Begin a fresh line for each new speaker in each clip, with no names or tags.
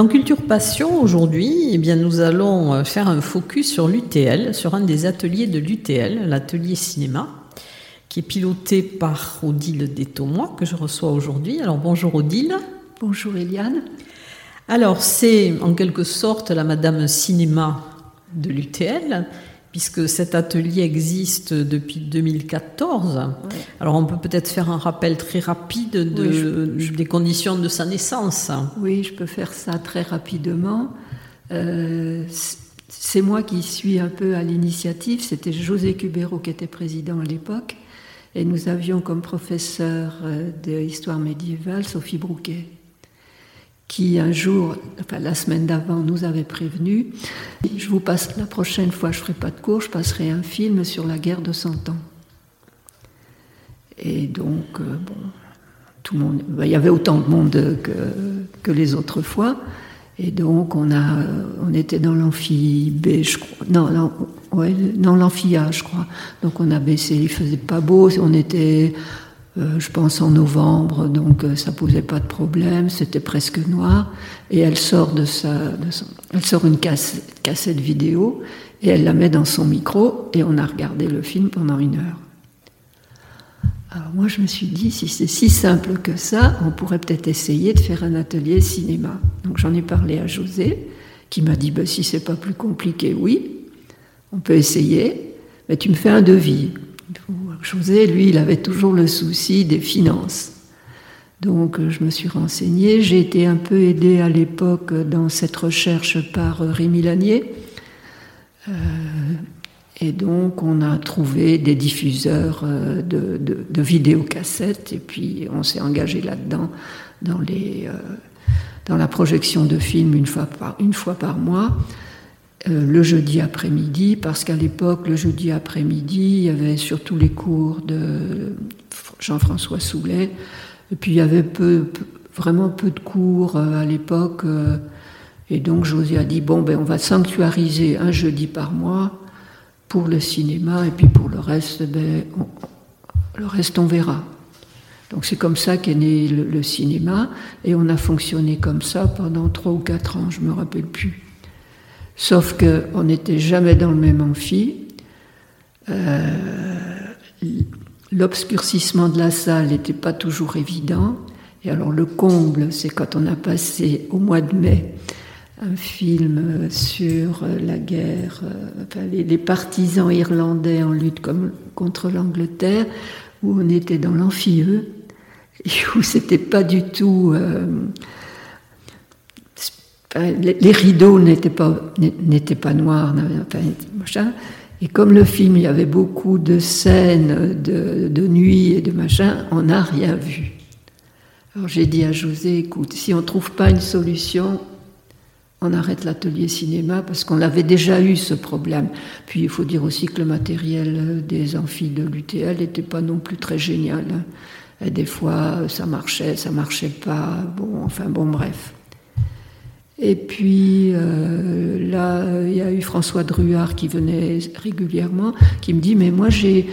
Dans Culture Passion, aujourd'hui, eh bien, nous allons euh, faire un focus sur l'UTL, sur un des ateliers de l'UTL, l'atelier cinéma, qui est piloté par Odile Détomois, que je reçois aujourd'hui. Alors bonjour Odile.
Bonjour Eliane.
Alors c'est en quelque sorte la Madame Cinéma de l'UTL, puisque cet atelier existe depuis 2014. Alors on peut peut-être faire un rappel très rapide de, des conditions de sa naissance.
Oui, je peux faire ça très rapidement. Euh, c'est moi qui suis un peu à l'initiative. C'était José Cubero qui était président à l'époque. Et nous avions comme professeur euh, d'histoire médiévale Sophie Brouquet qui un jour, enfin la semaine d'avant, nous avait prévenu. Je vous passe la prochaine fois, je ferai pas de cours, je passerai un film sur la guerre de Cent Ans. Et donc, euh, bon, tout le monde, ben, il y avait autant de monde que, que les autres fois. Et donc, on, a, on était dans l'amphi B, je crois. Non, non, ouais, non l'amphi A, je crois. Donc, on a baissé, il faisait pas beau, on était euh, je pense en novembre, donc euh, ça posait pas de problème, c'était presque noir. Et elle sort de sa, elle sort une cassette, vidéo et elle la met dans son micro et on a regardé le film pendant une heure. Alors moi je me suis dit si c'est si simple que ça, on pourrait peut-être essayer de faire un atelier cinéma. Donc j'en ai parlé à José qui m'a dit bah, si c'est pas plus compliqué, oui, on peut essayer, mais tu me fais un devis. José, lui, il avait toujours le souci des finances. Donc euh, je me suis renseignée, j'ai été un peu aidée à l'époque dans cette recherche par euh, Rémi Lanier. Euh, et donc on a trouvé des diffuseurs de, de, vidéocassettes et puis on s'est engagé là-dedans dans, dans la projection de films une fois par, une fois par mois. Euh, le jeudi après-midi, parce qu'à l'époque, le jeudi après-midi, il y avait surtout les cours de Jean-François Soulet, et puis il y avait vraiment peu de cours euh, à l'époque, euh, et donc José a dit, bon, ben, on va sanctuariser un jeudi par mois pour le cinéma, et puis pour le reste, ben, on, le reste on verra. Donc c'est comme ça qu'est né le, le, cinéma, et on a fonctionné comme ça pendant trois ou quatre ans, je me rappelle plus. Sauf qu'on n'était jamais dans le même amphi. Euh, l'obscurcissement de la salle n'était pas toujours évident. Et alors le comble, c'est quand on a passé au mois de mai un film sur la guerre, euh, les, partisans irlandais en lutte contre l'Angleterre, où on était dans l'amphie et où c'était pas du tout euh, les, rideaux n'étaient pas, noirs. Et comme le film, il y avait beaucoup de scènes de, nuit et de machin, on n'a rien vu. Alors j'ai dit à José, écoute, si on ne trouve pas une solution, on arrête l'atelier cinéma parce qu'on avait déjà eu ce problème. Puis il faut dire aussi que le matériel des amphis de l'UTL n'était pas non plus très génial. Hein. Des fois, ça marchait, ça marchait pas. Bon, enfin bon, bref. Et puis euh, là, il y a eu François Druard qui venait régulièrement, qui me dit Mais moi, j'ai,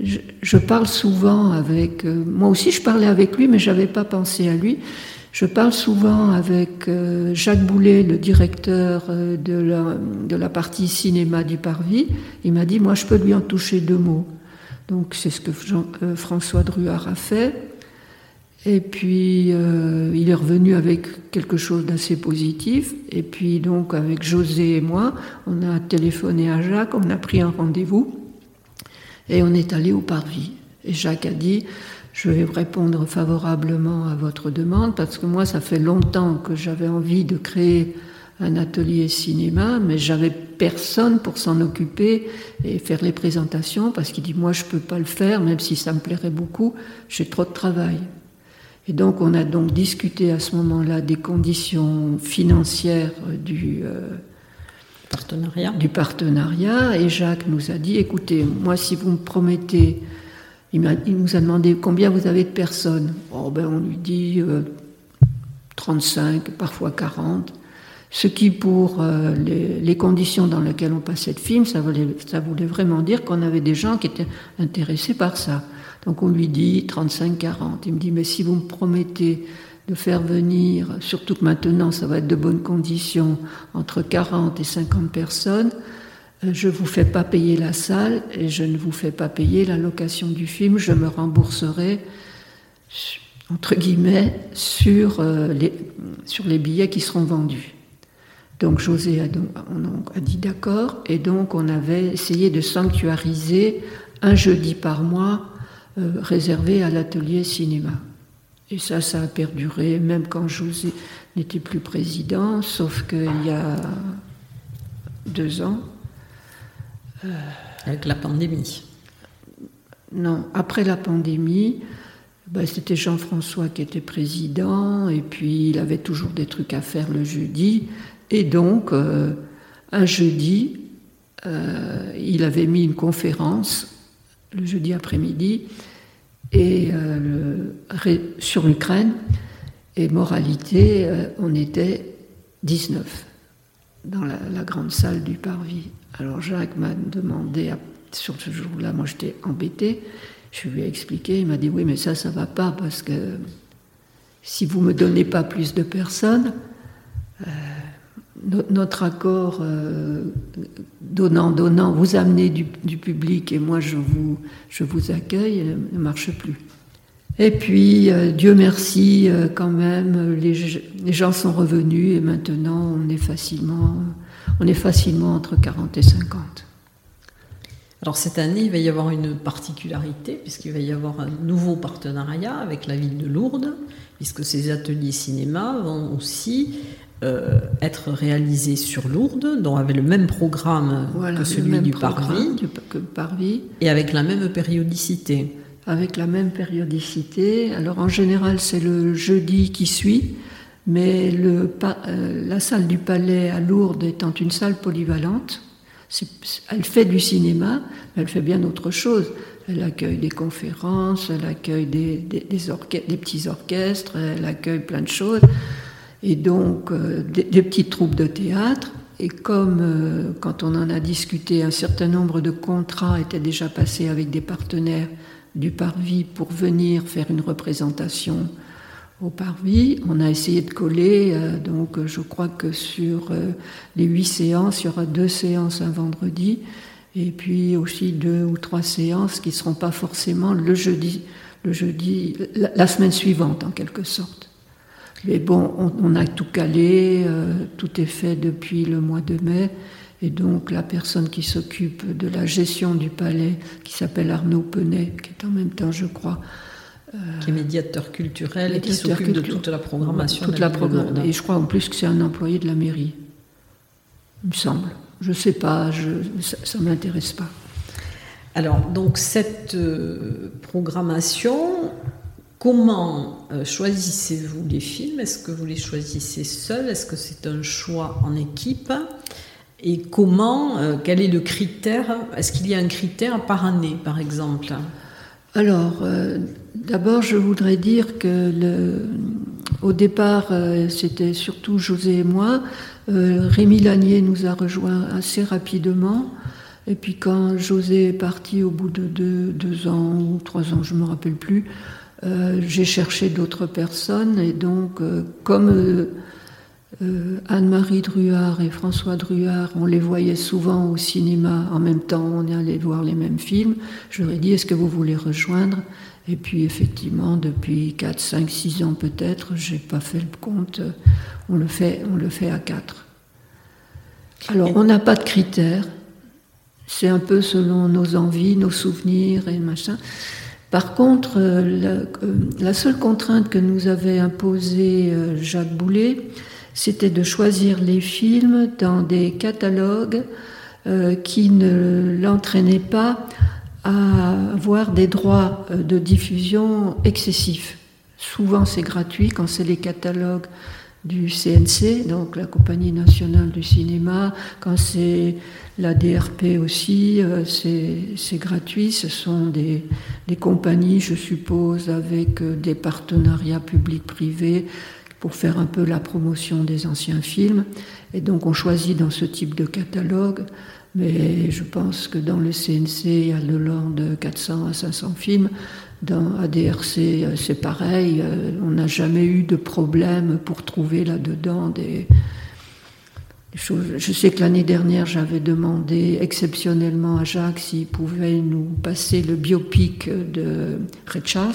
je, parle souvent avec. Euh, moi aussi, je parlais avec lui, mais je n'avais pas pensé à lui. Je parle souvent avec euh, Jacques Boulet, le directeur de la, de la partie cinéma du Parvis. Il m'a dit Moi, je peux lui en toucher deux mots. Donc, c'est ce que Jean, François Druard a fait. Et puis, euh, il est revenu avec quelque chose d'assez positif. Et puis, donc, avec José et moi, on a téléphoné à Jacques, on a pris un rendez-vous et on est allé au parvis. Et Jacques a dit Je vais répondre favorablement à votre demande parce que moi, ça fait longtemps que j'avais envie de créer un atelier cinéma, mais j'avais personne pour s'en occuper et faire les présentations parce qu'il dit Moi, je peux pas le faire, même si ça me plairait beaucoup, j'ai trop de travail. Et donc on a donc discuté à ce moment-là des conditions financières du, euh,
partenariat.
du partenariat. Et Jacques nous a dit, écoutez, moi si vous me promettez, il, nous a demandé combien vous avez de personnes. Oh, ben, on lui dit 35, euh, parfois 40. Ce qui, pour euh, les, les, conditions dans lesquelles on passait le film, ça voulait, ça voulait vraiment dire qu'on avait des gens qui étaient intéressés par ça. Donc on lui dit 35-40. Il me dit, mais si vous me promettez de faire venir, surtout que maintenant ça va être de bonnes conditions, entre 40 et 50 personnes, euh, je ne vous fais pas payer la salle et je ne vous fais pas payer la location du film, je me rembourserai, entre guillemets, sur, euh, les, sur les billets qui seront vendus. Donc José a dit d'accord, et donc on avait essayé de sanctuariser un jeudi par mois euh, réservé à l'atelier cinéma. Et ça, ça a perduré, même quand José n'était plus président, sauf qu'il y a deux ans.
Euh, Avec la pandémie.
Non, après la pandémie, ben, c'était Jean-François qui était président, et puis il avait toujours des trucs à faire le jeudi. Et donc, euh, un jeudi, il avait mis une conférence le jeudi après-midi, et euh, sur l'Ukraine. Et moralité, euh, on était 19 dans la, grande salle du parvis. Alors Jacques m'a demandé, sur ce jour-là, moi j'étais embêté, je lui ai expliqué, il m'a dit oui mais ça, ça va pas parce que si vous me donnez pas plus de personnes, euh, notre accord euh, donnant-donnant, vous amenez du, public et moi je vous, je vous accueille, euh, ne marche plus. Et puis, euh, Dieu merci, quand même, les, les, gens sont revenus et maintenant on est facilement, on est facilement entre 40 et 50.
Alors cette année, il va y avoir une particularité, puisqu'il va y avoir un nouveau partenariat avec la ville de Lourdes, puisque ces ateliers cinéma vont aussi euh, être réalisé sur Lourdes, dont avait le même programme que celui du Parvis, et avec la même périodicité.
Avec la même périodicité. Alors en général, c'est le jeudi qui suit, mais le, euh, la salle du Palais à Lourdes étant une salle polyvalente, elle fait du cinéma, mais elle fait bien autre chose. Elle accueille des conférences, elle accueille des, des, des petits orchestres, elle accueille plein de choses et donc euh, des, petites troupes de théâtre. Et comme euh, quand on en a discuté, un certain nombre de contrats étaient déjà passés avec des partenaires du Parvis pour venir faire une représentation au Parvis, on a essayé de coller. Euh, donc je crois que sur les huit séances, il y aura deux séances un vendredi et puis aussi deux ou trois séances qui ne seront pas forcément le jeudi, le jeudi, la semaine suivante en quelque sorte. Mais bon, on, a tout calé, euh, tout est fait depuis le mois de mai. Et donc la personne qui s'occupe de la gestion du palais, qui s'appelle Arnaud Penet, qui est en même temps, je crois,
euh, qui est médiateur culturel et qui s'occupe de toute la programmation.
Toute la, programmation. Et je crois en plus que c'est un employé de la mairie. Il me semble. Je ne sais pas, je, ça ne m'intéresse pas.
Alors, donc cette euh, programmation, Comment euh, choisissez-vous les films? Est-ce que vous les choisissez seuls? Est-ce que c'est un choix en équipe? Et comment, euh, quel est le critère? Est-ce qu'il y a un critère par année, par exemple?
Alors, euh, d'abord, je voudrais dire que au départ, c'était surtout José et moi. Rémi Lanier nous a rejoints assez rapidement. Et puis quand José est parti au bout de deux, deux ans ou trois ans, je ne me rappelle plus, euh, j'ai cherché d'autres personnes et donc, euh, comme euh, Anne-Marie Druard et François Druard, on les voyait souvent au cinéma en même temps, on allait voir les mêmes films. Je leur ai dit, est-ce que vous voulez rejoindre? Et puis effectivement, depuis 4, 5, 6 ans peut-être, j'ai pas fait le compte, on le fait, on le fait à 4. Alors, on n'a pas de critères, c'est un peu selon nos envies, nos souvenirs et machin. Par contre, euh, euh, la, seule contrainte que nous avait imposée Jacques Boulet, c'était de choisir les films dans des catalogues euh, qui ne l'entraînaient pas à avoir des droits euh, de diffusion excessifs. Souvent c'est gratuit quand c'est les catalogues du CNC, donc la Compagnie nationale du cinéma, quand c'est la DRP aussi, euh, c'est gratuit. Ce sont des, des, compagnies, je suppose, avec des partenariats publics-privés pour faire un peu la promotion des anciens films. Et donc on choisit dans ce type de catalogue, mais je pense que dans le CNC, il y a le long de 400 à 500 films. Dans ADRC, euh, c'est pareil, euh, on n'a jamais eu de problème pour trouver là-dedans des, choses. Je sais que l'année dernière, j'avais demandé exceptionnellement à Jacques s'il pouvait nous passer le biopic de Red Charles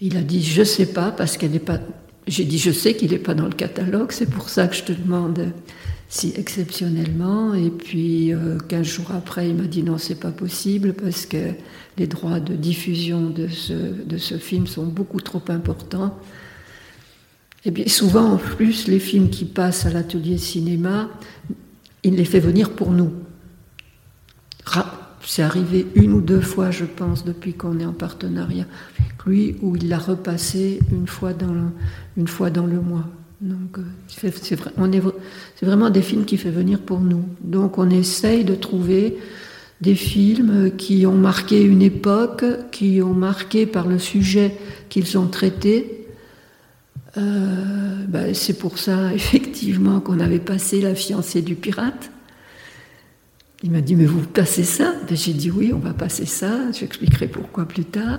il a dit je sais pas parce qu'elle n'est pas. J'ai dit je sais qu'il n'est pas dans le catalogue, c'est pour ça que je te demande si exceptionnellement. Et puis euh, 15 jours après, il m'a dit non, c'est pas possible parce que les droits de diffusion de ce, film sont beaucoup trop importants. Et bien souvent en plus, les films qui passent à l'atelier cinéma, il les fait venir pour nous. C'est arrivé une ou deux fois, je pense, depuis qu'on est en partenariat avec lui, où il l'a repassé une fois dans le mois. Donc, euh, c'est vraiment des films qui fait venir pour nous. Donc, on essaye de trouver des films qui ont marqué une époque, qui ont marqué par le sujet qu'ils ont traité. Euh, ben, c'est pour ça, effectivement, qu'on avait passé La fiancée du pirate. Il m'a dit, mais vous passez ça? Ben, J'ai dit, oui, on va passer ça. J'expliquerai pourquoi plus tard.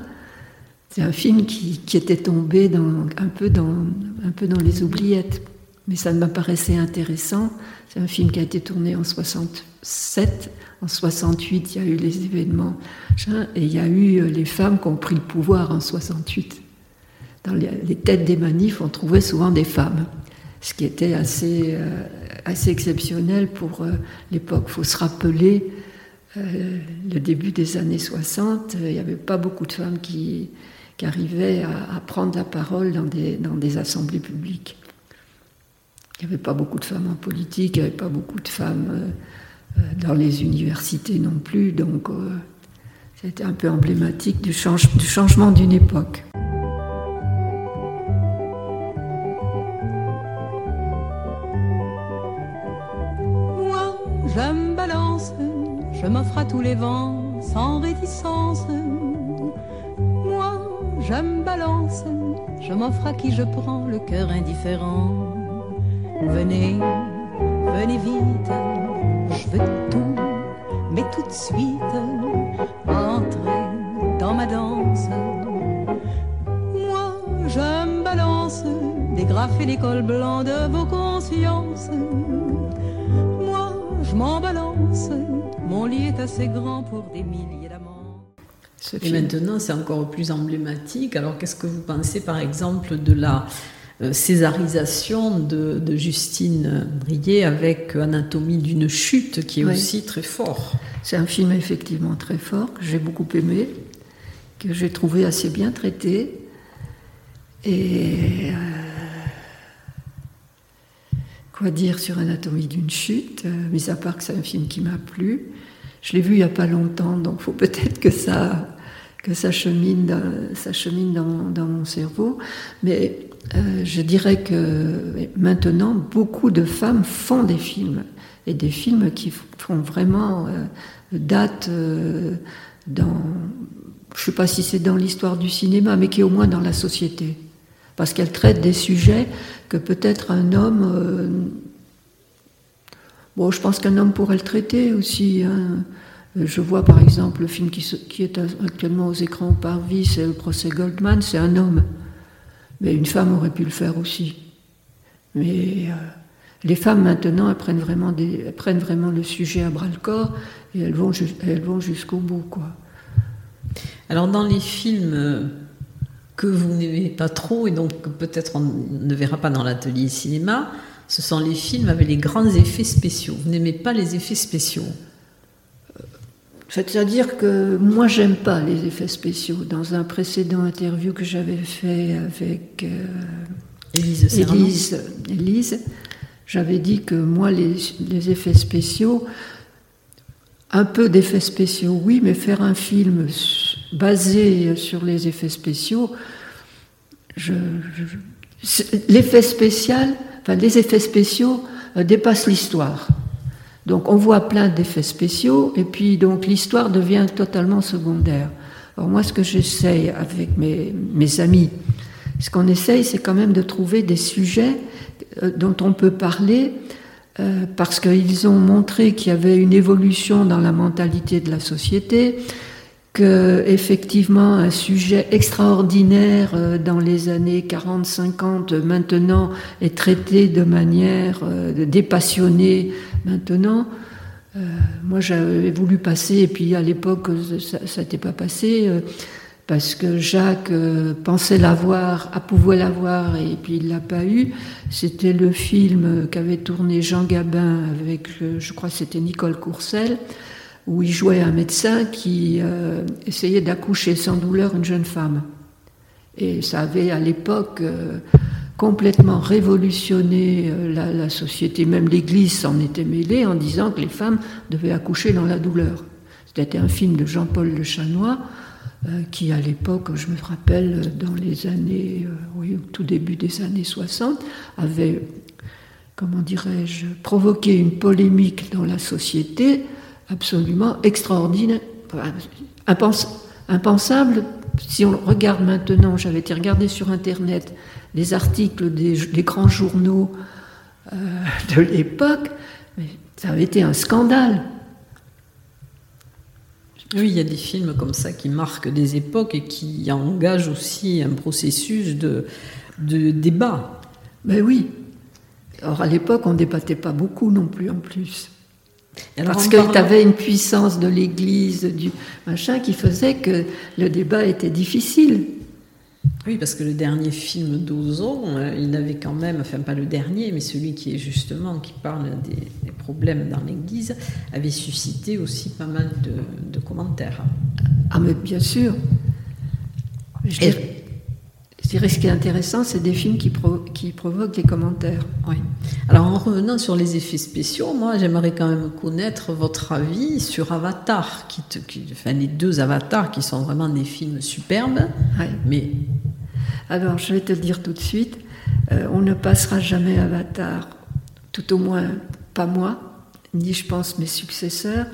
C'est un film qui, était tombé un, peu dans, les oubliettes, mais ça m'apparaissait intéressant. C'est un film qui a été tourné en 67. En 68, il y a eu les événements. Et il y a eu euh, les femmes qui ont pris le pouvoir en 68. Dans les, têtes des manifs, on trouvait souvent des femmes, ce qui était assez, euh, exceptionnel pour euh, l'époque. Il faut se rappeler, le début des années 60, il n'y avait pas beaucoup de femmes qui, qui arrivaient à, prendre la parole dans des, dans des assemblées publiques. Il n'y avait pas beaucoup de femmes en politique, il n'y avait pas beaucoup de femmes euh, dans les universités non plus, donc c'était un peu emblématique du, change, du changement d'une époque.
je m'offre à tous les vents sans réticence. Je me balance, je m'offre à qui je prends le cœur indifférent. Venez, venez vite, je veux tout, mais tout de suite, entrez dans ma danse. Moi, je me balance, dégrafer les cols blancs de vos consciences. Moi, je m'en balance mon lit est assez grand pour des milliers
Et maintenant, c'est encore plus emblématique. Alors, qu'est-ce que vous pensez, par exemple, de la euh, césarisation de, Justine Brier avec Anatomie d'une chute, qui est aussi très fort?
C'est un film effectivement très fort, que j'ai beaucoup aimé, que j'ai trouvé assez bien traité. Et. Euh, quoi dire sur Anatomie d'une chute, euh, mis à part que c'est un film qui m'a plu. Je l'ai vu il n'y a pas longtemps, donc il faut peut-être que ça, que ça chemine, dans, ça chemine dans, mon cerveau. Mais euh, je dirais que maintenant, beaucoup de femmes font des films, et des films qui font vraiment euh, date dans, je ne sais pas si c'est dans l'histoire du cinéma, mais qui est au moins dans la société. Parce qu'elles traitent des sujets que peut-être un homme. Euh, bon, je pense qu'un homme pourrait le traiter aussi. Hein. Je vois par exemple le film qui, est actuellement aux écrans par vie, c'est le procès Goldman, c'est un homme. Mais une femme aurait pu le faire aussi. Mais les femmes maintenant elles prennent, vraiment le sujet à bras le corps et elles vont, vont jusqu'au bout. Quoi.
Alors dans les films que vous n'aimez pas trop et donc peut-être on ne verra pas dans l'atelier cinéma, ce sont les films avec les grands effets spéciaux. Vous n'aimez pas les effets spéciaux
c'est-à-dire que moi, j'aime pas les effets spéciaux. Dans un précédent interview que j'avais fait avec euh, Élise, j'avais dit que moi, les, effets spéciaux, un peu d'effets spéciaux, oui, mais faire un film basé sur les effets spéciaux, l'effet spécial, enfin, les effets spéciaux euh, dépassent l'histoire. Donc on voit plein d'effets spéciaux et puis donc l'histoire devient totalement secondaire. Alors moi ce que j'essaye avec mes, amis, ce qu'on essaye c'est quand même de trouver des sujets euh, dont on peut parler euh, parce qu'ils ont montré qu'il y avait une évolution dans la mentalité de la société, que effectivement un sujet extraordinaire euh, dans les années 40-50 maintenant est traité de manière dépassionnée maintenant. Euh, moi, j'avais voulu passer, et puis à l'époque, ça n'était pas passé, euh, parce que Jacques euh, pensait l'avoir, à pouvoir l'avoir, et puis il l'a pas eu. C'était le film qu'avait tourné Jean Gabin avec, je crois c'était Nicole Courcel, où il jouait un médecin qui essayait d'accoucher sans douleur une jeune femme. Et ça avait à l'époque complètement révolutionné euh, la, société, même l'Église s'en était mêlée en disant que les femmes devaient accoucher dans la douleur. C'était un film de Jean-Paul Le Chanois euh, qui, à l'époque, je me rappelle, dans les années, euh, oui, au tout début des années 60, avait, comment dirais-je, provoqué une polémique dans la société absolument extraordinaire, impensable. Si on regarde maintenant, j'avais été regarder sur Internet les articles des, grands journaux euh, de l'époque, ça avait été un scandale.
Oui, il y a des films comme ça qui marquent des époques et qui engagent aussi un processus de, de débat.
Ben oui. Alors à l'époque, on ne débattait pas beaucoup non plus en plus. Parce que tu avais une puissance de l'Église, du machin, qui faisait que le débat était difficile.
Oui, parce que le dernier film d'Ozon, euh, il avait quand même, enfin pas le dernier, mais celui qui est justement, qui parle des, problèmes dans l'Église, avait suscité aussi pas mal de, commentaires.
Ah mais bien sûr. Je, dirais, ce qui est intéressant, c'est des films qui, qui provoquent des commentaires.
Oui. Alors en revenant sur les effets spéciaux, moi j'aimerais quand même connaître votre avis sur Avatar, qui, qui enfin les deux Avatars qui sont vraiment des films superbes, mais
alors, je vais te le dire tout de suite, euh, on ne passera jamais Avatar, tout au moins pas moi, ni je pense mes successeurs,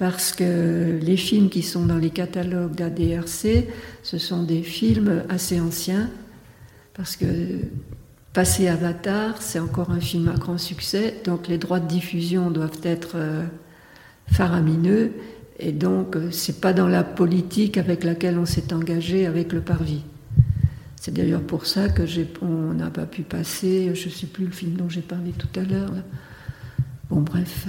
parce que les films qui sont dans les catalogues d'ADRC, ce sont des films assez anciens, parce que passer Avatar, c'est encore un film à grand succès, donc les droits de diffusion doivent être euh, faramineux, et donc euh, c'est pas dans la politique avec laquelle on s'est engagé avec le Parvis. C'est d'ailleurs pour ça que on n'a pas pu passer, je ne sais plus le film dont j'ai parlé tout à l'heure. Bon, bref.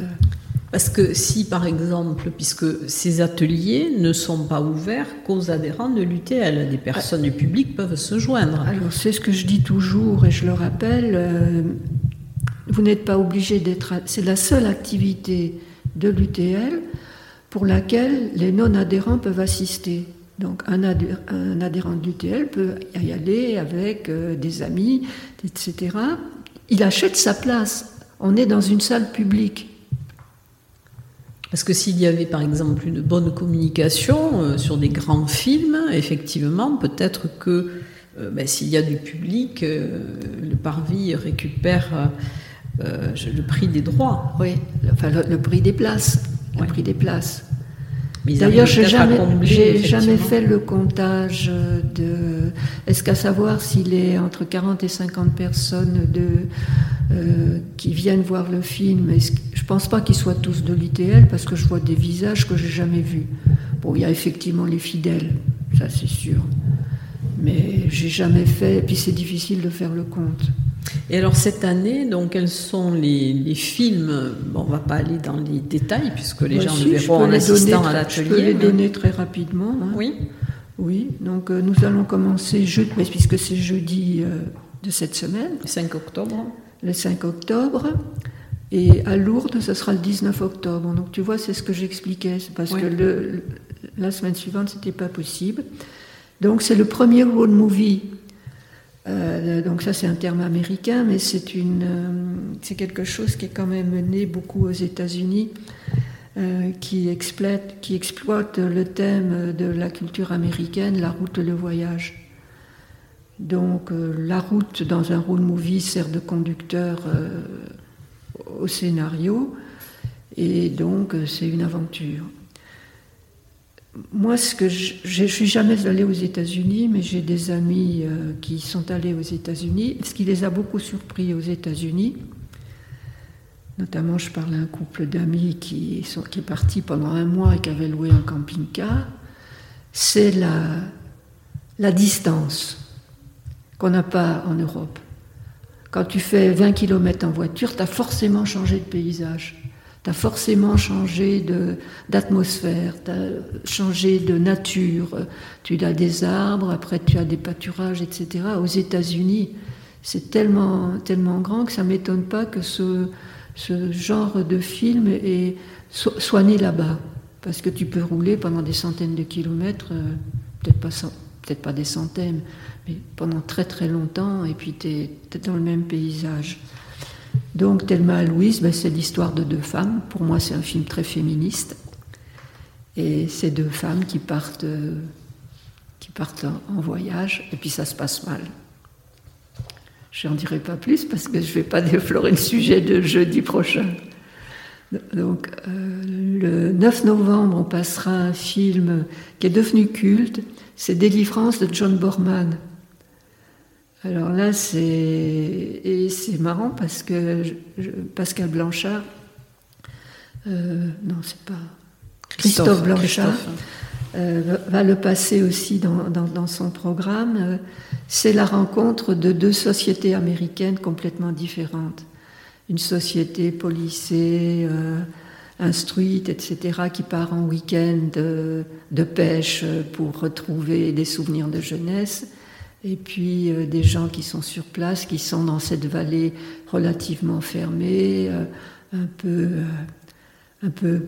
Parce que si, par exemple, puisque ces ateliers ne sont pas ouverts qu'aux adhérents de l'UTL, des personnes du public peuvent se joindre.
Alors, c'est ce que je dis toujours et je le rappelle, euh, vous n'êtes pas obligé d'être. C'est la seule activité de l'UTL pour laquelle les non-adhérents peuvent assister. Donc un, adhérent de l'UTL peut y aller avec euh, des amis, etc. Il achète sa place. On est dans une salle publique.
Parce que s'il y avait par exemple une bonne communication euh, sur des grands films, effectivement, peut-être que euh, ben, s'il y a du public, le parvis récupère le prix des droits.
Oui, enfin le, prix des places. Le prix des places. D'ailleurs, je n'ai jamais, jamais fait le comptage de. Est-ce qu'à savoir s'il est entre 40 et 50 personnes de, euh, qui viennent voir le film Je ne pense pas qu'ils soient tous de l'ITL parce que je vois des visages que j'ai jamais vus. Bon, il y a effectivement les fidèles, ça c'est sûr. Mais j'ai jamais fait. Et puis c'est difficile de faire le compte.
Et alors cette année, donc quels sont les, films bon, On va pas aller dans les détails puisque les gens le verront en assistant à l'atelier. Je
peux les donner très rapidement. Hein.
Oui.
Oui, donc euh, nous allons commencer jeudi, puisque c'est jeudi euh, de cette semaine.
Le 5 octobre.
Le 5 octobre. Et à Lourdes, ce sera le 19 octobre. Donc tu vois, c'est ce que j'expliquais. C'est parce que le, la semaine suivante, c'était pas possible. Donc c'est le premier road movie. Euh, donc ça, c'est un terme américain, mais c'est une, c'est quelque chose qui est quand même né beaucoup aux États-Unis. Euh, qui, exploite, qui exploite le thème de la culture américaine, la route le voyage. Donc euh, la route dans un road movie sert de conducteur euh, au scénario et donc c'est une aventure. Moi, ce que je, je suis jamais allée aux États-Unis, mais j'ai des amis qui sont allés aux États-Unis. Ce qui les a beaucoup surpris aux États-Unis, Notamment, je parle à un couple d'amis qui, qui est parti pendant un mois et qui avait loué un camping-car. C'est la, la distance qu'on n'a pas en Europe. Quand tu fais 20 km en voiture, tu as forcément changé de paysage. Tu as forcément changé d'atmosphère, tu as changé de nature. Tu as des arbres, après tu as des pâturages, etc. Aux États-Unis, c'est tellement, tellement grand que ça ne m'étonne pas que ce, ce genre de film est soigné là-bas. Parce que tu peux rouler pendant des centaines de kilomètres, euh, peut-être pas, peut pas des centaines, mais pendant très très longtemps, et puis tu es, dans le même paysage. Donc Thelma Louise, ben, c'est l'histoire de deux femmes. Pour moi, c'est un film très féministe. Et c'est deux femmes qui partent, euh, qui partent en voyage, et puis ça se passe mal. Je n'en dirai pas plus parce que je ne vais pas déflorer le sujet de jeudi prochain. Donc, euh, le 9 novembre, on passera un film qui est devenu culte, c'est Délivrance de John Borman. Alors là, c'est et c'est marrant parce que Pascal Blanchard, euh, non, c'est pas Christophe, Blanchard. Euh, va le passer aussi dans, dans, son programme, euh, c'est la rencontre de deux sociétés américaines complètement différentes. Une société policée, euh, instruite, etc., qui part en week-end de, de, pêche pour retrouver des souvenirs de jeunesse, et puis des gens qui sont sur place, qui sont dans cette vallée relativement fermée, un peu, un peu,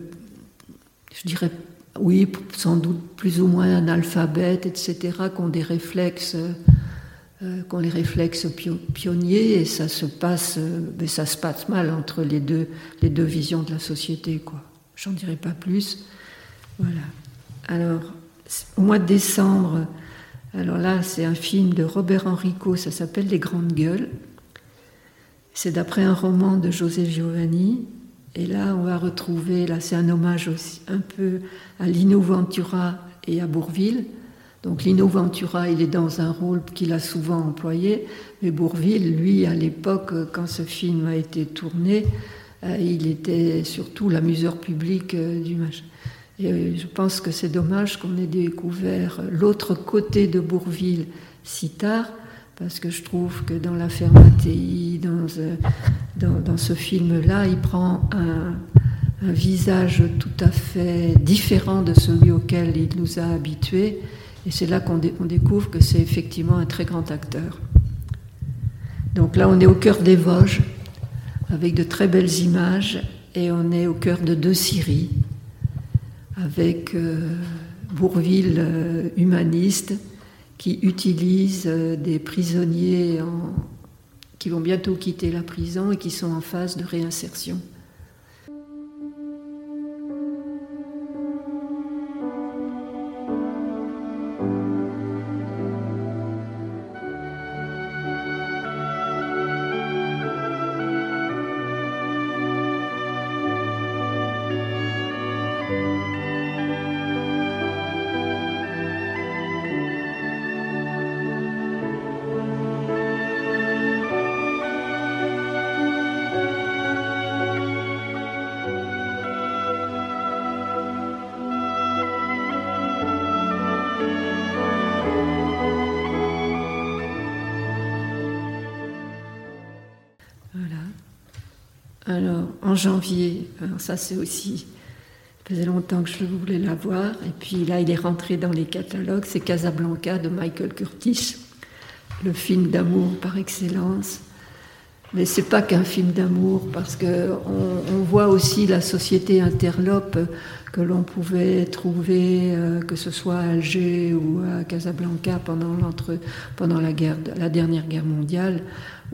je dirais oui, sans doute plus ou moins analphabètes, etc., qui ont des réflexes, euh, qui ont les réflexes pionniers, et ça se passe, euh, mais ça se passe mal entre les deux, les deux visions de la société, quoi. J'en dirai pas plus. Voilà. Alors, au mois de décembre, alors là, c'est un film de Robert Enrico, ça s'appelle Les Grandes Gueules. C'est d'après un roman de José Giovanni. Et là, on va retrouver, là c'est un hommage aussi un peu à Lino Ventura et à Bourville. Donc Lino Ventura, il est dans un rôle qu'il a souvent employé, mais Bourville, lui, à l'époque, quand ce film a été tourné, euh, il était surtout l'amuseur public euh, du match. Je pense que c'est dommage qu'on ait découvert l'autre côté de Bourville si tard, parce que je trouve que dans Mattei, dans, euh, dans, ce film-là, il prend un, visage tout à fait différent de celui auquel il nous a habitués, et c'est là qu'on découvre que c'est effectivement un très grand acteur. Donc là, on est au cœur des Vosges, avec de très belles images, et on est au cœur de deux Syries, avec euh, Bourville euh, humaniste, qui utilisent euh, des prisonniers qui vont bientôt quitter la prison et qui sont en phase de réinsertion. Alors, en janvier, ça c'est aussi, ça faisait longtemps que je voulais la voir, et puis là il est rentré dans les catalogues, c'est Casablanca de Michael Curtis, le film d'amour par excellence. Mais c'est pas qu'un film d'amour, parce que on, voit aussi la société interlope que l'on pouvait trouver, euh, que ce soit à Alger ou à Casablanca pendant, la dernière guerre mondiale,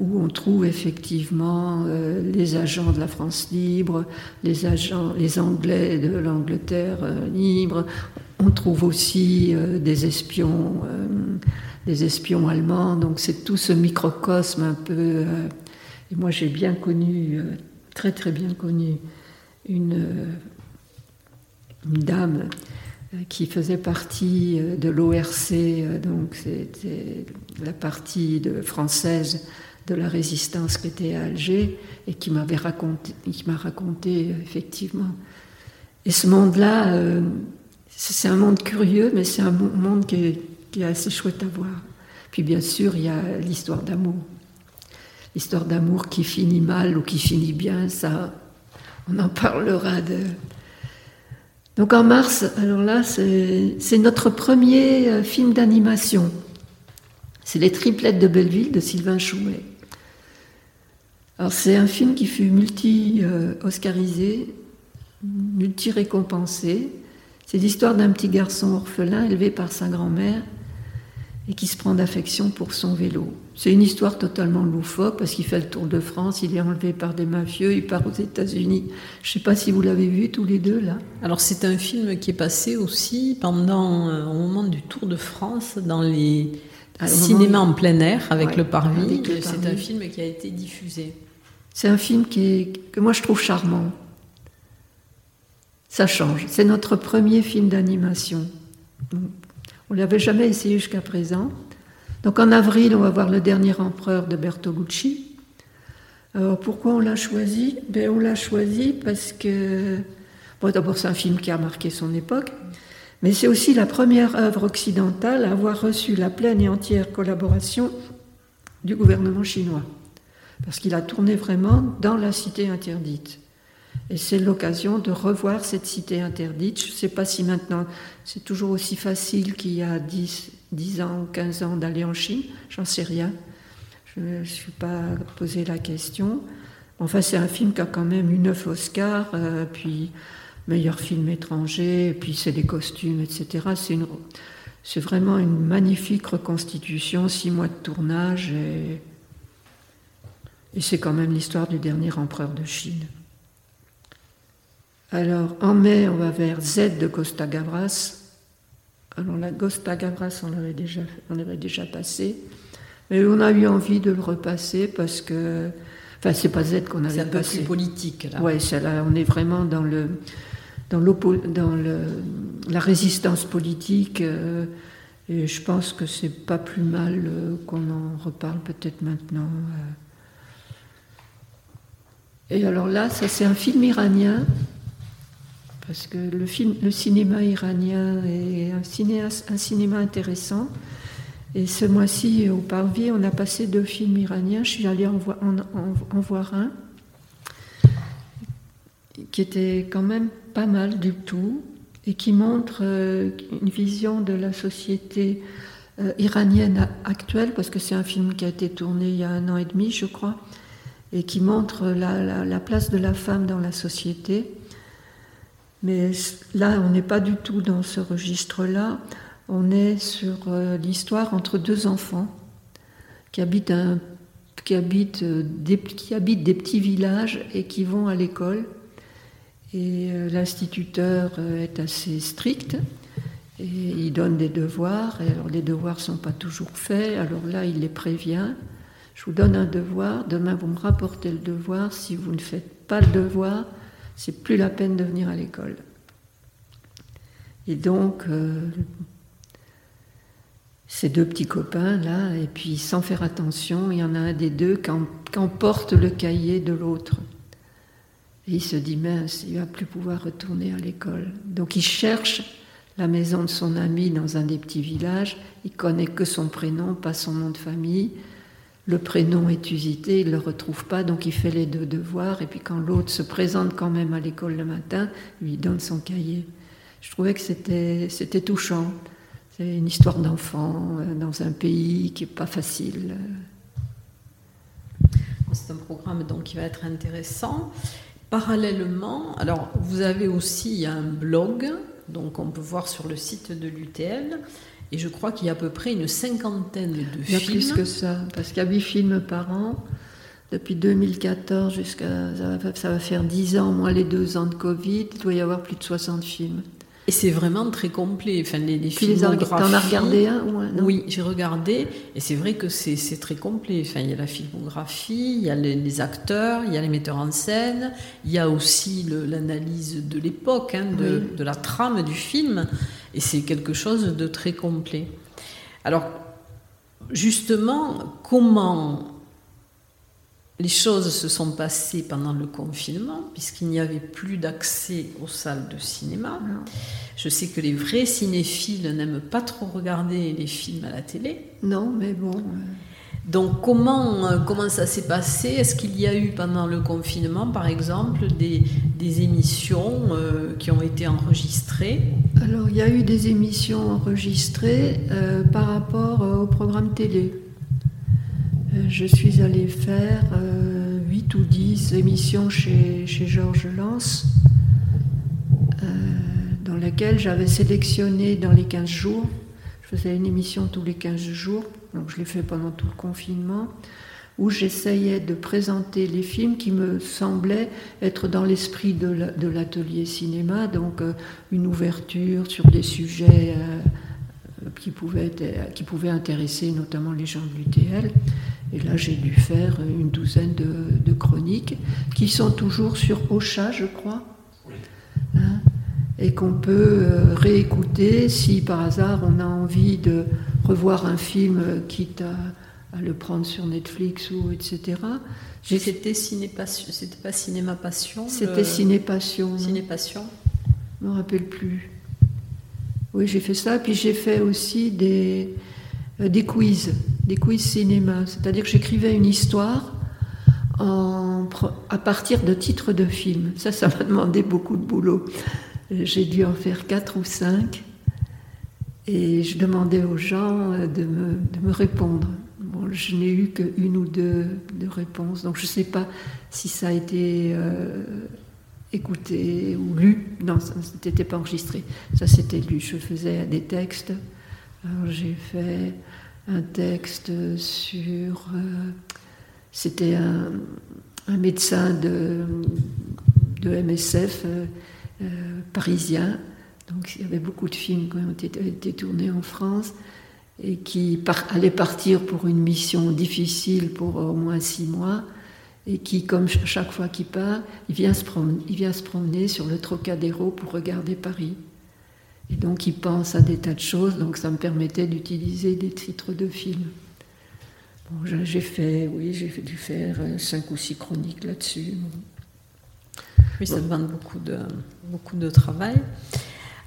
où on trouve effectivement euh, les agents de la France libre, les agents, les Anglais de l'Angleterre euh, libre. On trouve aussi des espions, des espions allemands. Donc c'est tout ce microcosme un peu et moi, j'ai bien connu, euh, très très bien connu, une, euh, dame euh, qui faisait partie de l'ORC, donc c'était la partie française de la résistance qui était à Alger et qui raconté, m'a raconté effectivement. Et ce monde-là, c'est un monde curieux, mais c'est un monde qui est, qui est assez chouette à voir. Puis bien sûr, il y a l'histoire d'amour histoire d'amour qui finit mal ou qui finit bien, ça, on en parlera de. Donc en mars, alors là, c'est notre premier euh, film d'animation. C'est Les Triplettes de Belleville de Sylvain Chouet. Alors c'est un film qui fut multi-oscarisé, multi-récompensé. C'est l'histoire d'un petit garçon orphelin élevé par sa grand-mère et qui se prend d'affection pour son vélo. C'est une histoire totalement loufoque parce qu'il fait le tour de France, il est enlevé par des mafieux, il part aux États-Unis. Je ne sais pas si vous l'avez vu tous les deux là.
Alors c'est un film qui est passé aussi pendant euh, au moment du Tour de France dans les ah, cinémas en plein air avec le Parvis. C'est un film qui a été diffusé.
C'est un film qui est, que moi je trouve charmant. Ça change. C'est notre premier film d'animation. On ne l'avait jamais essayé jusqu'à présent. Donc en avril, on va voir Le dernier empereur de Bertolucci. Alors pourquoi on l'a choisi? Ben, On l'a choisi parce que, bon, d'abord c'est un film qui a marqué son époque, mais c'est aussi la première œuvre occidentale à avoir reçu la pleine et entière collaboration du gouvernement chinois, parce qu'il a tourné vraiment dans la cité interdite. Et c'est l'occasion de revoir cette cité interdite. Je ne sais pas si maintenant c'est toujours aussi facile qu'il y a 10, 10 ans ou 15 ans d'aller en Chine, j'en sais rien. Je ne suis pas posé la question. Enfin, c'est un film qui a quand même eu 9 Oscars, euh, puis meilleur film étranger, puis c'est des costumes, etc. C'est, c'est vraiment une magnifique reconstitution, six mois de tournage, et, et c'est quand même l'histoire du dernier empereur de Chine. Alors, en mai, on va vers Z de Costa Gavras, alors la Costa Gavras, on l'avait déjà, on avait déjà passé, mais on a eu envie de le repasser parce que, enfin, c'est pas Z qu'on avait passé.
C'est un peu plus politique là.
Là, on est vraiment dans le, dans, dans le, la résistance politique. Euh, et je pense que c'est pas plus mal euh, qu'on en reparle peut-être maintenant. Euh. Et alors là, ça c'est un film iranien parce que le, film, le cinéma iranien est un, un cinéma intéressant. Et ce mois-ci, au Parvis, on a passé deux films iraniens. Je suis allée en, en, voir un qui était quand même pas mal du tout et qui montre euh, une vision de la société euh, iranienne actuelle, parce que c'est un film qui a été tourné il y a un an et demi, je crois, et qui montre la place de la femme dans la société. Mais là, on n'est pas du tout dans ce registre-là. On est sur euh, l'histoire entre deux enfants qui habitent, qui, habitent, qui habitent des petits villages et qui vont à l'école. Et euh, l'instituteur est assez strict et il donne des devoirs. Et alors les devoirs ne sont pas toujours faits. Alors là, il les prévient. Je vous donne un devoir. Demain, vous me rapportez le devoir. Si vous ne faites pas le devoir, c'est plus la peine de venir à l'école. Et donc, euh, ces deux petits copains là, et puis sans faire attention, il y en a un des deux qui emporte le cahier de l'autre. Et il se dit mince, il va plus pouvoir retourner à l'école. Donc il cherche la maison de son ami dans un des petits villages. Il connaît que son prénom, pas son nom de famille. le prénom est usité, il ne le retrouve pas, donc il fait les deux devoirs. Et puis quand l'autre se présente quand même à l'école le matin, lui donne son cahier. Je trouvais que c'était, touchant. C'est une histoire d'enfant euh, dans un pays qui n'est pas facile.
C'est un programme donc qui va être intéressant. Parallèlement, alors vous avez aussi un blog, donc on peut voir sur le site de l'UTL, et je crois qu'il y a à peu près une cinquantaine de films. Il y a
plus que ça, parce qu'il y a huit films par an. Depuis 2014 jusqu'à. Ça va faire 10 ans, moins les deux ans de Covid, il doit y avoir plus de 60 films.
Et c'est vraiment très complet. Enfin, les, les
films. T'en as regardé un
Oui, j'ai regardé. Et c'est vrai que c'est très complet. Enfin, il y a la filmographie, il y a les, acteurs, il y a les metteurs en scène, il y a aussi l'analyse de l'époque, hein, de, de, la trame du film. Et c'est quelque chose de très complet. Alors, justement, comment les choses se sont passées pendant le confinement, puisqu'il n'y avait plus d'accès aux salles de cinéma. Je sais que les vrais cinéphiles n'aiment pas trop regarder les films à la télé.
Non, mais bon. Euh.
Donc comment, euh, comment ça s'est passé? Est-ce qu'il y a eu pendant le confinement, par exemple, des, des émissions euh, qui ont été enregistrées?
Alors il y a eu des émissions enregistrées par rapport au programme télé. Euh, je suis allée faire 8 euh, ou 10 émissions chez, Georges Lance, euh, dans laquelle j'avais sélectionné dans les 15 jours. Je faisais une émission tous les 15 jours, donc je l'ai fait pendant tout le confinement, où j'essayais de présenter les films qui me semblaient être dans l'esprit de l'atelier cinéma, donc une ouverture sur des sujets qui pouvaient, qui pouvaient intéresser notamment les gens de l'UTL. Et là, j'ai dû faire une douzaine de, chroniques qui sont toujours sur Ocha, je crois. Hein, et qu'on peut euh, réécouter si par hasard on a envie de revoir un film, quitte à, le prendre sur Netflix ou etc.
C'était c'était pas Cinéma Passion
C'était Ciné Passion.
Ciné Passion.
Je me rappelle plus. Oui, j'ai fait ça. Puis j'ai fait aussi des, euh, des quiz, des quiz cinéma. C'est-à-dire que j'écrivais une histoire à partir de titres de films. Ça, ça m'a demandé beaucoup de boulot. J'ai dû en faire quatre ou cinq. Et je demandais aux gens euh, de me, répondre. Je n'ai eu qu'une ou deux de réponses. Donc je ne sais pas si ça a été euh, écouté ou lu. Non, ça n'était pas enregistré. Ça, c'était lu. Je faisais des textes. J'ai fait un texte sur. Euh, c'était un, médecin de, MSF euh, euh, parisien. Donc il y avait beaucoup de films qui ont été, tournés en France et qui allait partir pour une mission difficile pour au moins six mois et qui, comme chaque fois qu'il part, il vient se promener sur le Trocadéro pour regarder Paris. Et donc il pense à des tas de choses, donc ça me permettait d'utiliser des titres de films. Bon, j'ai fait, oui, j'ai dû faire euh, cinq ou six chroniques là-dessus.
Oui, ça demande beaucoup de, beaucoup de travail.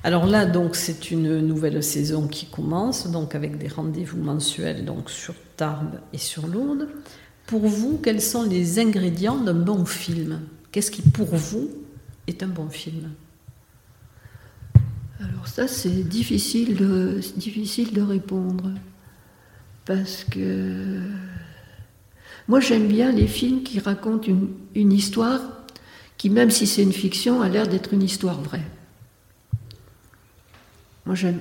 Alors là, donc, c'est une nouvelle saison qui commence, donc avec des rendez-vous mensuels donc sur Tarbes et sur Lourdes. Pour vous, quels sont les ingrédients d'un bon film? Qu'est-ce qui, pour vous, est un bon film?
Alors ça, c'est difficile de, difficile de répondre. Parce que moi, j'aime bien les films qui racontent une, histoire qui, même si c'est une fiction, a l'air d'être une histoire vraie. Moi, j'aime.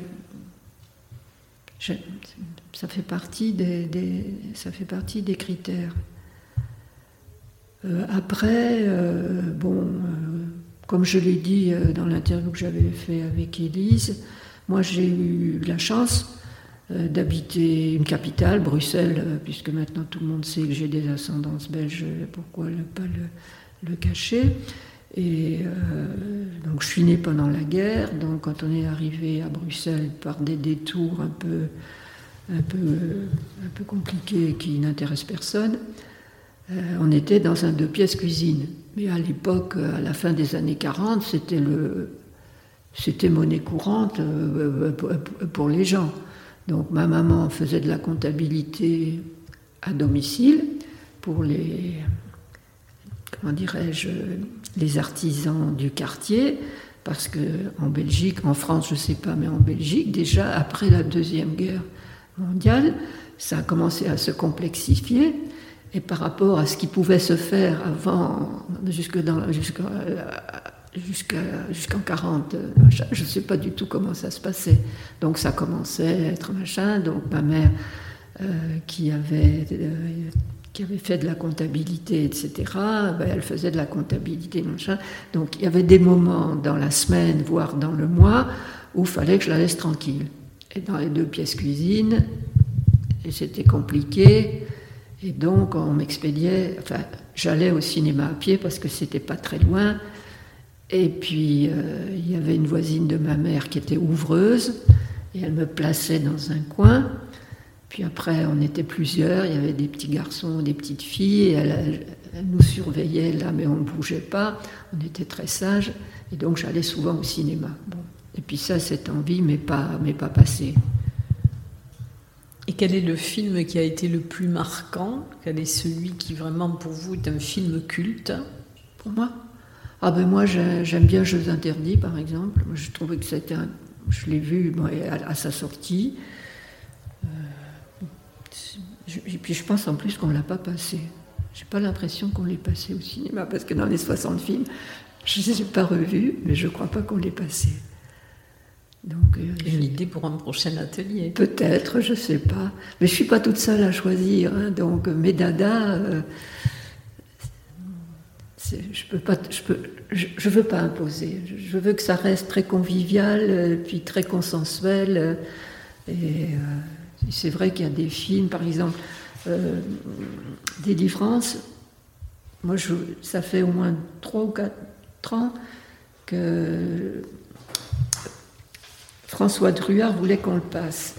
Ça fait partie des, ça fait partie des critères. Euh, après, euh, bon, euh, comme je l'ai dit euh, dans l'interview que j'avais fait avec Élise, moi j'ai eu la chance euh, d'habiter une capitale, Bruxelles, euh, puisque maintenant tout le monde sait que j'ai des ascendances belges, pourquoi ne pas le, cacher. Et donc je suis née pendant la guerre, donc quand on est arrivé à Bruxelles par des détours un peu, un peu, un peu compliqués qui n'intéressent personne, on était dans un deux pièces cuisine. Mais à l'époque, à la fin des années 40, c'était le, c'était monnaie courante euh, pour les gens. Donc ma maman faisait de la comptabilité à domicile pour les, comment dirais-je, les artisans du quartier, parce que en Belgique, en France, je ne sais pas, mais en Belgique, déjà après la Deuxième Guerre mondiale, ça a commencé à se complexifier. Et par rapport à ce qui pouvait se faire avant, jusqu'à, jusqu'en 40, je ne sais pas du tout comment ça se passait. Donc ça commençait à être machin. Donc ma mère, euh, qui, avait, euh, qui avait fait de la comptabilité, etc., ben, elle faisait de la comptabilité, machin. Donc il y avait des moments dans la semaine, voire dans le mois, où il fallait que je la laisse tranquille. Et dans les deux pièces cuisine, c'était compliqué. Et donc, on m'expédiait, enfin, j'allais au cinéma à pied parce que c'était pas très loin. Et puis, euh, il y avait une voisine de ma mère qui était ouvreuse, et elle me plaçait dans un coin. Puis après, on était plusieurs, il y avait des petits garçons, des petites filles, et elle, nous surveillait là, mais on ne bougeait pas, on était très sages, et donc j'allais souvent au cinéma. Bon. Et puis ça, cette envie mais pas, mais pas passée.
Et quel est le film qui a été le plus marquant? Quel est celui qui vraiment pour vous est un film culte?
Pour moi? Ah ben moi j'aime bien Jeux interdits par exemple. Moi, je trouvais que c'était un... Je l'ai vu à, sa sortie. Euh, et puis je pense en plus qu'on ne l'a pas passé. J'ai pas l'impression qu'on l'ait passé au cinéma parce que dans les 60 films, je ne les ai pas revus, mais je crois pas qu'on l'ait passé.
Donc, euh, Une idée pour un prochain atelier.
Peut-être, je ne sais pas. Mais je ne suis pas toute seule à choisir. Hein, donc mes dadas, euh, je peux pas, je peux, je, veux pas imposer. Je veux que ça reste très convivial, euh, puis très consensuel. et c'est vrai qu'il y a des films, par exemple, Délivrance. Moi, je, ça fait au moins trois ou quatre ans que François Druard voulait qu'on le passe.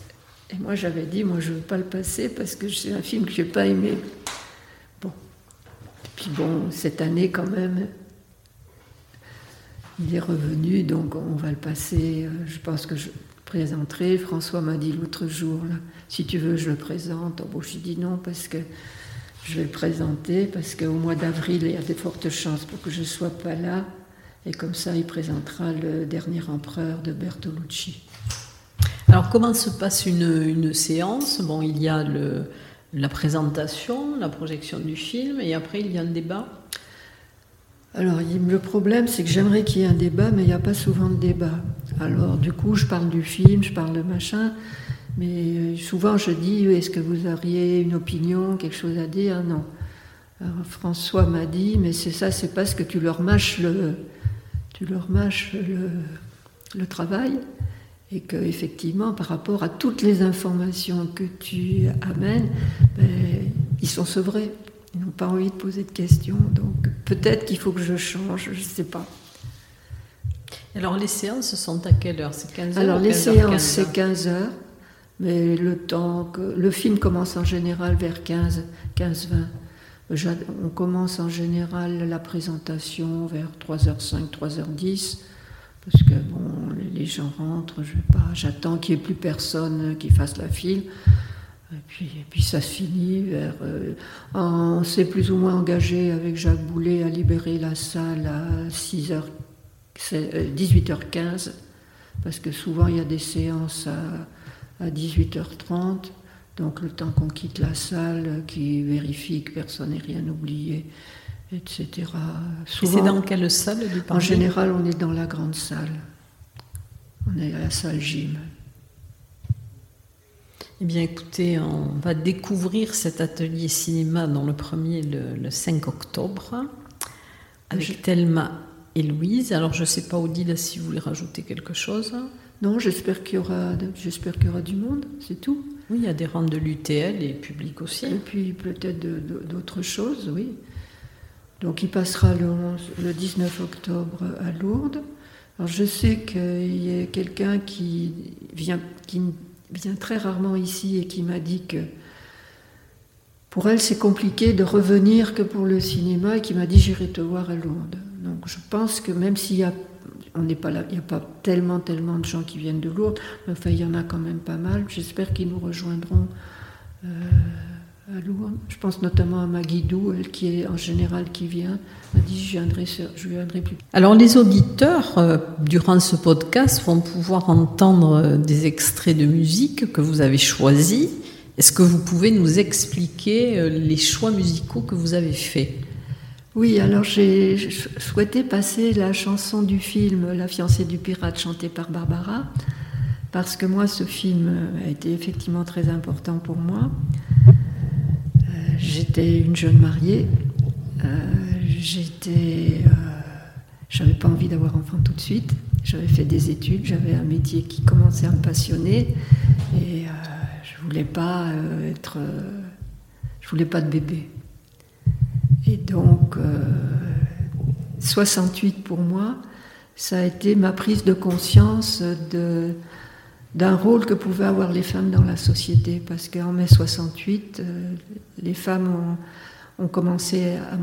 Et moi, j'avais dit, moi, je ne veux pas le passer parce que c'est un film que je n'ai pas aimé. Bon. Et puis bon, cette année, quand même, il est revenu, donc on va le passer. Je pense que je présenterai. François m'a dit l'autre jour, là, si tu veux, je le présente. Bon, je dit non, parce que je vais le présenter, parce qu'au mois d'avril, il y a de fortes chances pour que je ne sois pas là. Et comme ça, il présentera le dernier empereur de Bertolucci.
Alors, comment se passe une, séance? Bon, il y a le, la présentation, la projection du film, et après, il y a un débat
alors, le problème, c'est que j'aimerais qu'il y ait un débat, mais il n'y a pas souvent de débat. Alors, du coup, je parle du film, je parle de machin, mais euh, souvent je dis est-ce que vous auriez une opinion, quelque chose à dire? Non. Alors, François m'a dit mais c'est ça, c'est parce que tu leur mâches le, leur mâches le, travail et que effectivement par rapport à toutes les informations que tu amènes, ben, ils sont sevrés. Ils n'ont pas envie de poser de questions. Donc peut-être qu'il faut que je change, je ne sais pas.
Alors les séances sont à quelle heure? C'est 15 heures
Alors les séances c'est 15 heures, mais le temps que le film commence en général vers 15 15 20. On commence en général la présentation vers 3h05, 3h10, parce que bon, les gens rentrent, je pas, j'attends qu'il n'y ait plus personne qui fasse la file. Et puis, et puis ça se finit vers. Euh, on s'est plus ou moins engagé avec Jacques Boulet à libérer la salle à 6h, 18h15, parce que souvent il y a des séances à, à 18h30. Donc le temps qu'on quitte la salle, qui vérifie que personne n'ait rien oublié, etc.
c'est dans quelle salle du
En général, on est dans la grande salle. On est à la salle gym.
Eh bien, écoutez, on va découvrir cet atelier cinéma dans le premier, le, 5 octobre, avec Thelma et Louise. Alors, je ne sais pas, Odile, si vous voulez rajouter quelque chose.
Non, j'espère qu'il y, aura, j'espère qu'il y aura du monde, c'est tout.
Oui, il y a des rangs de l'UTL et public aussi.
Et puis peut-être d'autres choses, oui. Donc il passera le, le 19 octobre à Lourdes. Alors je sais qu'il y a quelqu'un qui vient, qui vient très rarement ici et qui m'a dit que pour elle c'est compliqué de revenir que pour le cinéma et qui m'a dit j'irai te voir à Lourdes. Donc je pense que même s'il y a on n'est pas là, il n'y a pas tellement, tellement de gens qui viennent de Lourdes, mais enfin, il y en a quand même pas mal. J'espère qu'ils nous rejoindront euh, à Lourdes. Je pense notamment à Maguidou, elle qui est en général qui vient, m'a dit je viendrai, plus.
Alors les auditeurs, euh, durant ce podcast, vont pouvoir entendre euh, des extraits de musique que vous avez choisis. Est-ce que vous pouvez nous expliquer les choix musicaux que vous avez faits?
Oui, alors j'ai souhaité passer la chanson du film La fiancée du pirate chantée par Barbara, parce que moi ce film a été effectivement très important pour moi. J'étais une jeune mariée. Euh, j'étais, euh, j'avais pas envie d'avoir enfant tout de suite. J'avais fait des études, j'avais un métier qui commençait à me passionner et euh, je voulais pas être, je voulais pas de bébé. Et donc, 68 pour moi, ça a été ma prise de conscience de d'un rôle que pouvaient avoir les femmes dans la société, parce qu'en mai 68, euh, les femmes ont, commencé à,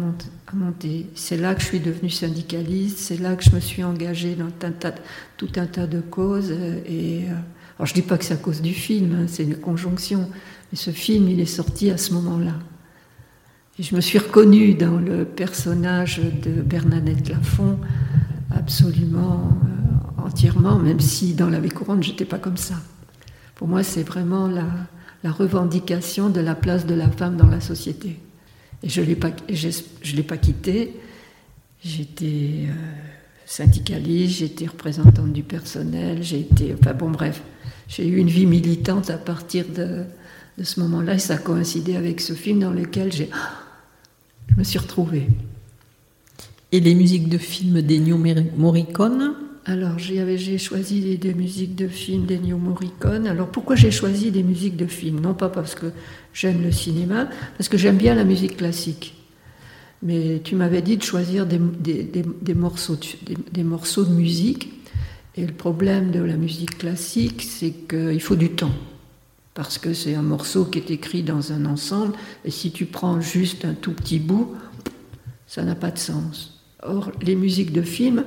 monter. C'est là que je suis devenue syndicaliste, c'est là que je me suis engagée dans tout un tas de causes. Et, euh, alors je ne dis pas que c'est à cause du film, hein, c'est une conjonction, mais ce film, il est sorti à ce moment-là. Je me suis reconnue dans le personnage de Bernadette Lafont, absolument... Euh, entièrement, même si dans la vie courante, j'étais pas comme ça. Pour moi, c'est vraiment la, revendication de la place de la femme dans la société. Et je l'ai pas, l'ai pas quitté. J'étais euh, syndicaliste, j'étais représentante du personnel, j'ai été. Enfin bon, bref, j'ai eu une vie militante à partir de ce moment-là, et ça a coïncidé avec ce film dans lequel j'ai, je me suis retrouvée.
Et les musiques de films d'Ennio Morricone?
Alors, j'ai choisi des, musiques de films d'Ennio Morricone. Alors, pourquoi j'ai choisi des musiques de films? Non pas parce que j'aime le cinéma, parce que j'aime bien la musique classique. Mais tu m'avais dit de choisir des, morceaux de, des, morceaux de musique. Et le problème de la musique classique, c'est qu'il faut du temps. Parce que c'est un morceau qui est écrit dans un ensemble. Et si tu prends juste un tout petit bout, ça n'a pas de sens. Or, les musiques de films,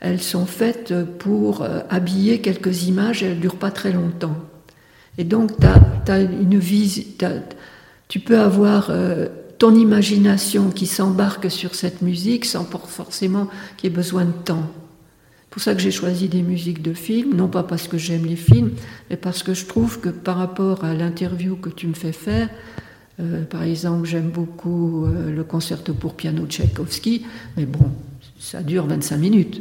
elles sont faites pour euh, habiller quelques images elles ne durent pas très longtemps. Et donc, as, une tu peux avoir euh, ton imagination qui s'embarque sur cette musique sans forcément qu'il y ait besoin de temps. C'est pour ça que j'ai choisi des musiques de films, non pas parce que j'aime les films, mais parce que je trouve que par rapport à l'interview que tu me fais faire, euh, par exemple, j'aime beaucoup le concerto pour piano de Tchaïkovski, mais bon, ça dure 25 minutes.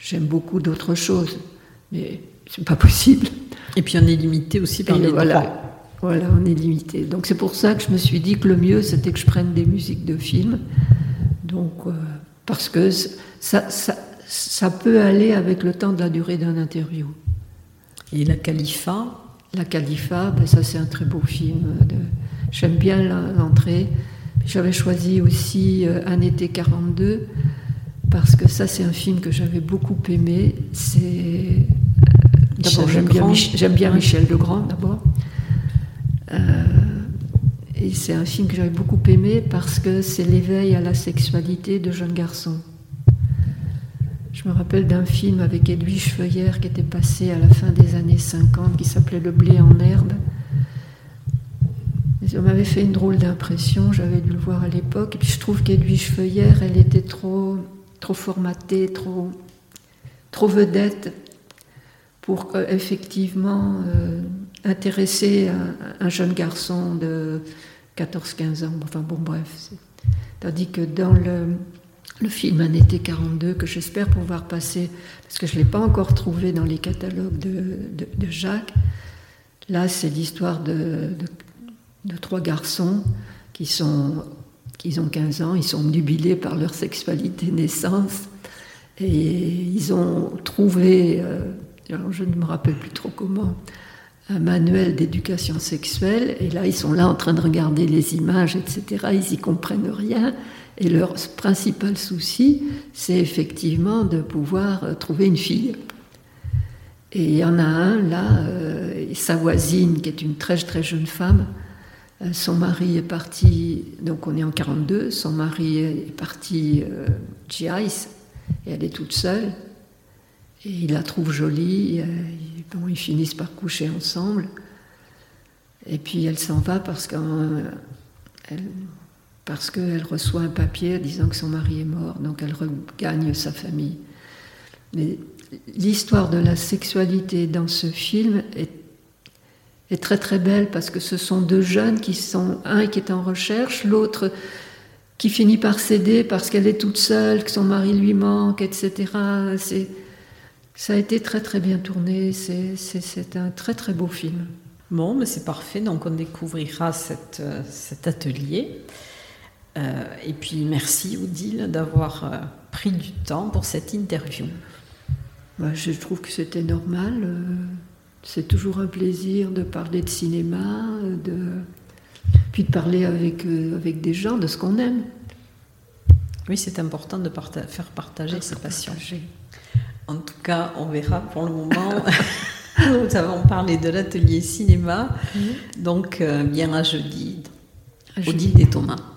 J'aime beaucoup d'autres choses, mais c'est pas possible.
Et puis on est limité aussi par les
voilà,
droits.
Voilà, on est limité. Donc c'est pour ça que je me suis dit que le mieux c'était que je prenne des musiques de films. Donc euh, parce que ça, ça, ça, peut aller avec le temps de la durée d'un interview.
Et la Khalifa?
La Khalifa, ben ça c'est un très beau film. De... J'aime bien l'entrée. J'avais choisi aussi euh, Un été 42 parce que ça, c'est un film que j'avais beaucoup aimé. C'est d'abord j'aime bien, j'aime bien Michel Legrand d'abord. Euh, et c'est un film que j'avais beaucoup aimé parce que c'est l'éveil à la sexualité de jeunes garçons. Je me rappelle d'un film avec Edwige Feuillère qui était passé à la fin des années 50 qui s'appelait Le blé en herbe. Ça m'avait fait une drôle d'impression, j'avais dû le voir à l'époque. Et puis je trouve qu'Edwige Feuillère, elle était trop trop formaté, trop, trop vedette pour euh, effectivement euh, intéresser un, jeune garçon de 14-15 ans. Enfin bon, bref. Tandis que dans le, le film Un été 42, que j'espère pouvoir passer, parce que je ne l'ai pas encore trouvé dans les catalogues de, de, Jacques, là c'est l'histoire de, de, trois garçons qui sont ils ont 15 ans, ils sont nubilés par leur sexualité naissance. Et ils ont trouvé, euh, je ne me rappelle plus trop comment, un manuel d'éducation sexuelle. Et là, ils sont là en train de regarder les images, etc. Ils n'y comprennent rien. Et leur principal souci, c'est effectivement de pouvoir euh, trouver une fille. Et il y en a un, là, euh, sa voisine, qui est une très très jeune femme, euh, son mari est parti, donc on est en 42, son mari est parti euh, GIS et elle est toute seule. Et il la trouve jolie, bon, ils finissent par coucher ensemble. Et puis elle s'en va parce qu'elle parce qu'elle reçoit un papier disant que son mari est mort, donc elle regagne sa famille. Mais l'histoire de la sexualité dans ce film est, très très belle parce que ce sont deux jeunes qui sont, un qui est en recherche, l'autre qui finit par céder parce qu'elle est toute seule, que son mari lui manque, etc. Ça a été très très bien tourné, c'est, c'est un très très beau film.
Bon, mais c'est parfait, donc on découvrira cette, euh, cet atelier. Euh, et puis merci Odile d'avoir euh, pris du temps pour cette interview.
Bah, je trouve que c'était normal. Euh, c'est toujours un plaisir de parler de cinéma, de... puis de parler avec, avec des gens de ce qu'on aime.
Oui, c'est important de faire partager ses passions. En tout cas, on verra pour le moment. Nous avons parlé de l'atelier cinéma, donc bien à jeudi. À Odile et Thomas.